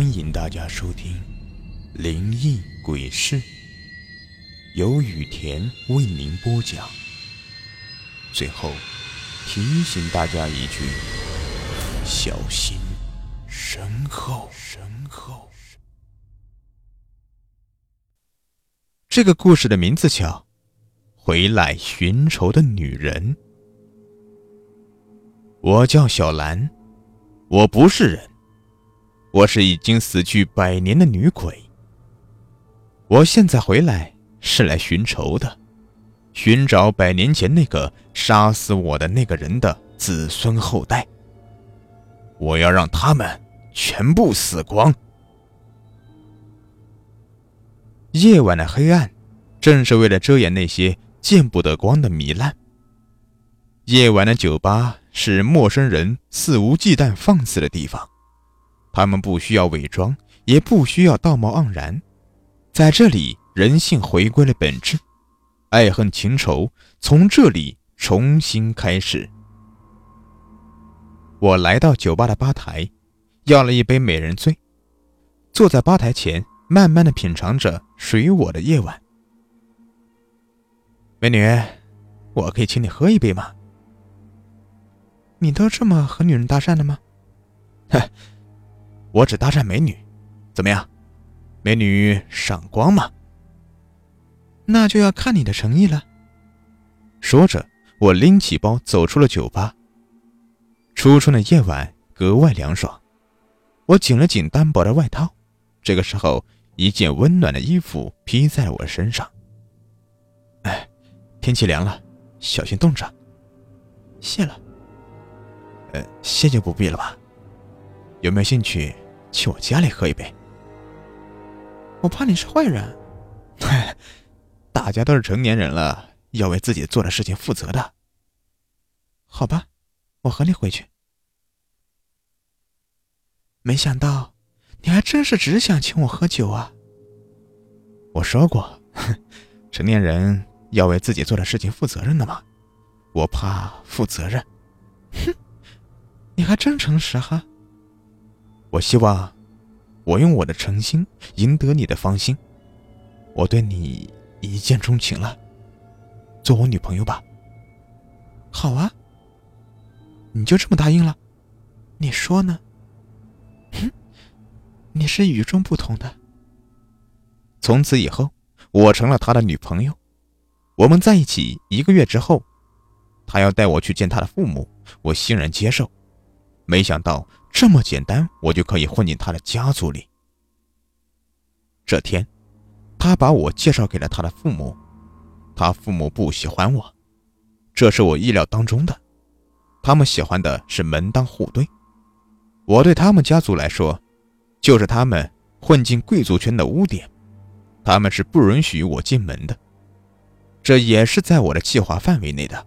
欢迎大家收听《灵异鬼事》，由雨田为您播讲。最后提醒大家一句：小心身后。身后。这个故事的名字叫《回来寻仇的女人》。我叫小兰，我不是人。我是已经死去百年的女鬼。我现在回来是来寻仇的，寻找百年前那个杀死我的那个人的子孙后代。我要让他们全部死光。夜晚的黑暗，正是为了遮掩那些见不得光的糜烂。夜晚的酒吧是陌生人肆无忌惮放肆的地方。他们不需要伪装，也不需要道貌岸然，在这里，人性回归了本质，爱恨情仇从这里重新开始。我来到酒吧的吧台，要了一杯美人醉，坐在吧台前，慢慢的品尝着属于我的夜晚。美女，我可以请你喝一杯吗？你都这么和女人搭讪的吗？哼。我只搭讪美女，怎么样？美女赏光吗？那就要看你的诚意了。说着，我拎起包走出了酒吧。初春的夜晚格外凉爽，我紧了紧单薄的外套。这个时候，一件温暖的衣服披在了我身上。哎，天气凉了，小心冻着。谢了。呃，谢就不必了吧。有没有兴趣去我家里喝一杯？我怕你是坏人。大家都是成年人了，要为自己做的事情负责的。好吧，我和你回去。没想到你还真是只想请我喝酒啊！我说过，成年人要为自己做的事情负责任的嘛。我怕负责任。哼，你还真诚实哈。我希望，我用我的诚心赢得你的芳心。我对你一见钟情了，做我女朋友吧。好啊，你就这么答应了？你说呢？哼，你是与众不同的。从此以后，我成了他的女朋友。我们在一起一个月之后，他要带我去见他的父母，我欣然接受。没想到。这么简单，我就可以混进他的家族里。这天，他把我介绍给了他的父母，他父母不喜欢我，这是我意料当中的。他们喜欢的是门当户对，我对他们家族来说，就是他们混进贵族圈的污点，他们是不允许我进门的。这也是在我的计划范围内的，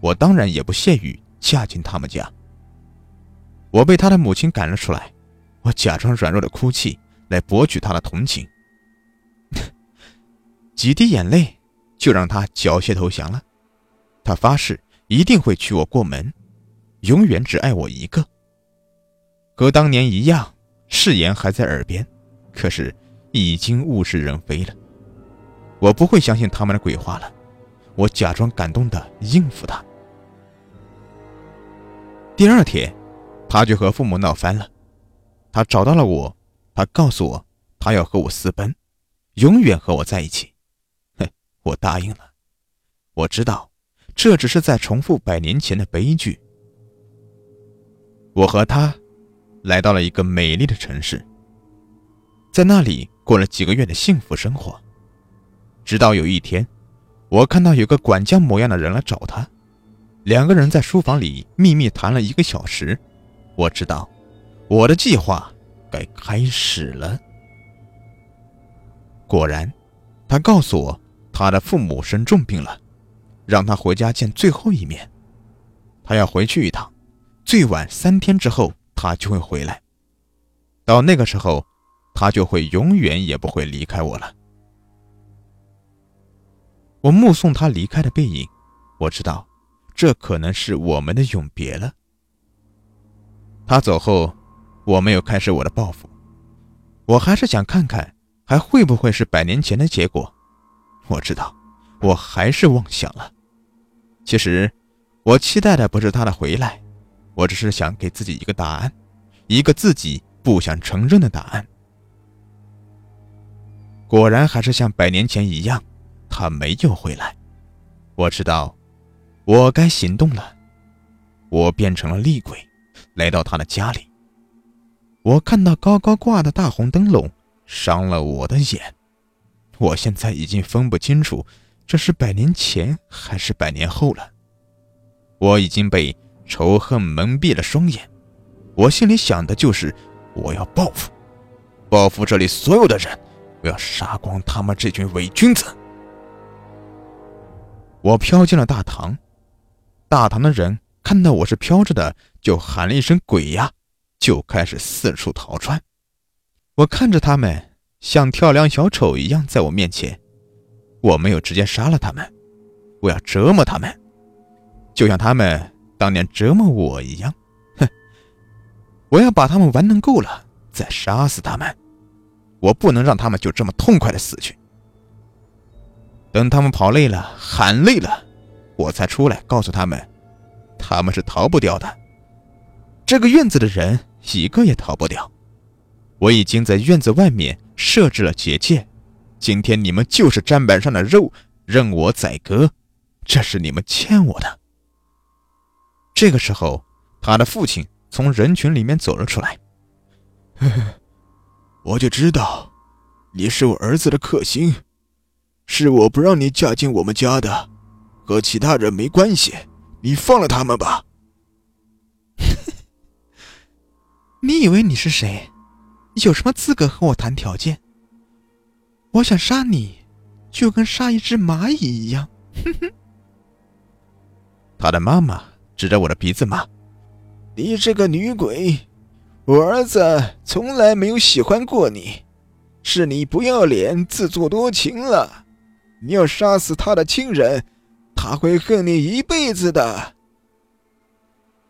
我当然也不屑于嫁进他们家。我被他的母亲赶了出来，我假装软弱的哭泣来博取他的同情，几滴眼泪就让他缴械投降了。他发誓一定会娶我过门，永远只爱我一个。和当年一样，誓言还在耳边，可是已经物是人非了。我不会相信他们的鬼话了，我假装感动的应付他。第二天。他就和父母闹翻了，他找到了我，他告诉我他要和我私奔，永远和我在一起。哼，我答应了。我知道，这只是在重复百年前的悲剧。我和他来到了一个美丽的城市，在那里过了几个月的幸福生活，直到有一天，我看到有个管家模样的人来找他，两个人在书房里秘密谈了一个小时。我知道，我的计划该开始了。果然，他告诉我，他的父母生重病了，让他回家见最后一面。他要回去一趟，最晚三天之后他就会回来。到那个时候，他就会永远也不会离开我了。我目送他离开的背影，我知道，这可能是我们的永别了。他走后，我没有开始我的报复，我还是想看看还会不会是百年前的结果。我知道，我还是妄想了。其实，我期待的不是他的回来，我只是想给自己一个答案，一个自己不想承认的答案。果然还是像百年前一样，他没有回来。我知道，我该行动了。我变成了厉鬼，来到他的家里。我看到高高挂的大红灯笼，伤了我的眼。我现在已经分不清楚，这是百年前还是百年后了。我已经被仇恨蒙蔽了双眼，我心里想的就是我要报复，报复这里所有的人，我要杀光他们这群伪君子。我飘进了大堂，大堂的人看到我是飘着的，就喊了一声“鬼呀”，就开始四处逃窜。我看着他们。像跳梁小丑一样在我面前，我没有直接杀了他们，我要折磨他们，就像他们当年折磨我一样。哼，我要把他们玩弄够了再杀死他们，我不能让他们就这么痛快的死去。等他们跑累了、喊累了，我才出来告诉他们，他们是逃不掉的，这个院子的人一个也逃不掉。我已经在院子外面。设置了结界，今天你们就是砧板上的肉，任我宰割，这是你们欠我的。这个时候，他的父亲从人群里面走了出来。我就知道，你是我儿子的克星，是我不让你嫁进我们家的，和其他人没关系，你放了他们吧。你以为你是谁？有什么资格和我谈条件？我想杀你，就跟杀一只蚂蚁一样。哼哼。他的妈妈指着我的鼻子骂：“你这个女鬼！我儿子从来没有喜欢过你，是你不要脸、自作多情了。你要杀死他的亲人，他会恨你一辈子的。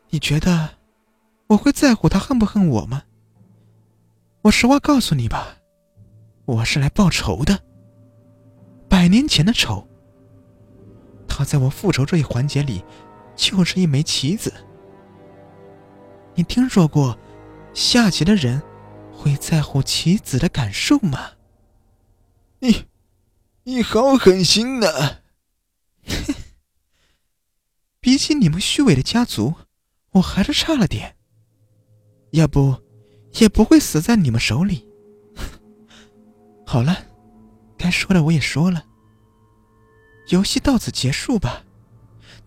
你觉得我会在乎他恨不恨我吗？”我实话告诉你吧，我是来报仇的。百年前的仇，他在我复仇这一环节里，就是一枚棋子。你听说过下棋的人会在乎棋子的感受吗？你，你好狠心呐！比起你们虚伪的家族，我还是差了点。要不。也不会死在你们手里。好了，该说的我也说了。游戏到此结束吧，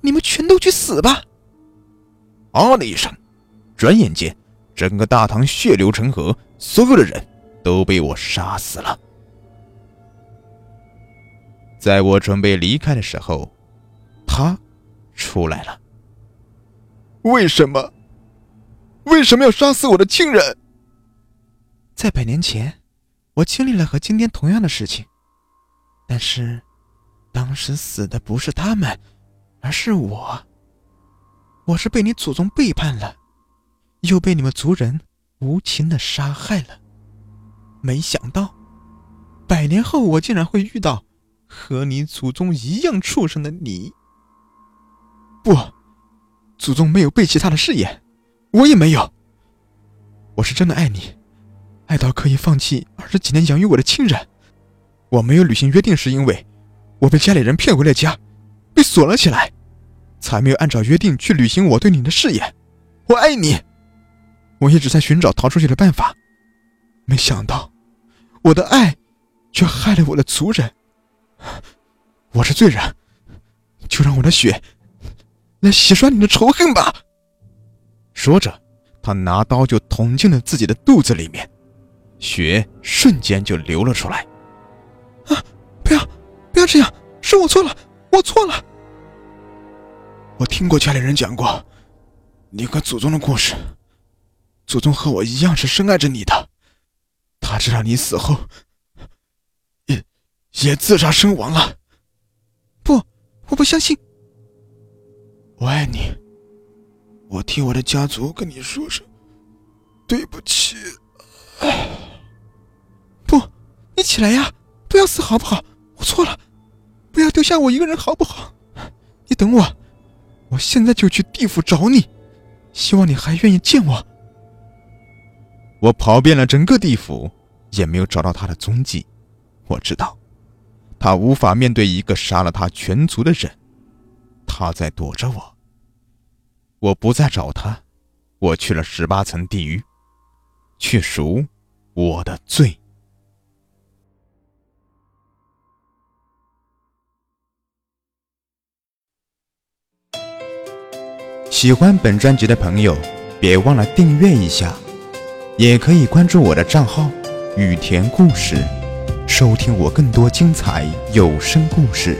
你们全都去死吧！啊的一声，转眼间，整个大堂血流成河，所有的人都被我杀死了。在我准备离开的时候，他出来了。为什么？为什么要杀死我的亲人？在百年前，我经历了和今天同样的事情，但是，当时死的不是他们，而是我。我是被你祖宗背叛了，又被你们族人无情的杀害了。没想到，百年后我竟然会遇到和你祖宗一样畜生的你。不，祖宗没有背弃他的誓言，我也没有。我是真的爱你。爱到可以放弃二十几年养育我的亲人，我没有履行约定，是因为我被家里人骗回了家，被锁了起来，才没有按照约定去履行我对你的誓言。我爱你，我一直在寻找逃出去的办法，没想到我的爱却害了我的族人。我是罪人，就让我的血来洗刷你的仇恨吧。说着，他拿刀就捅进了自己的肚子里面。血瞬间就流了出来。啊！不要，不要这样！是我错了，我错了。我听过家里人讲过你和祖宗的故事。祖宗和我一样是深爱着你的，他知道你死后也也自杀身亡了。不，我不相信。我爱你，我替我的家族跟你说声对不起。不，你起来呀！不要死好不好？我错了，不要丢下我一个人好不好？你等我，我现在就去地府找你，希望你还愿意见我。我跑遍了整个地府，也没有找到他的踪迹。我知道，他无法面对一个杀了他全族的人，他在躲着我。我不再找他，我去了十八层地狱，去赎我的罪。喜欢本专辑的朋友，别忘了订阅一下。也可以关注我的账号“雨田故事”，收听我更多精彩有声故事。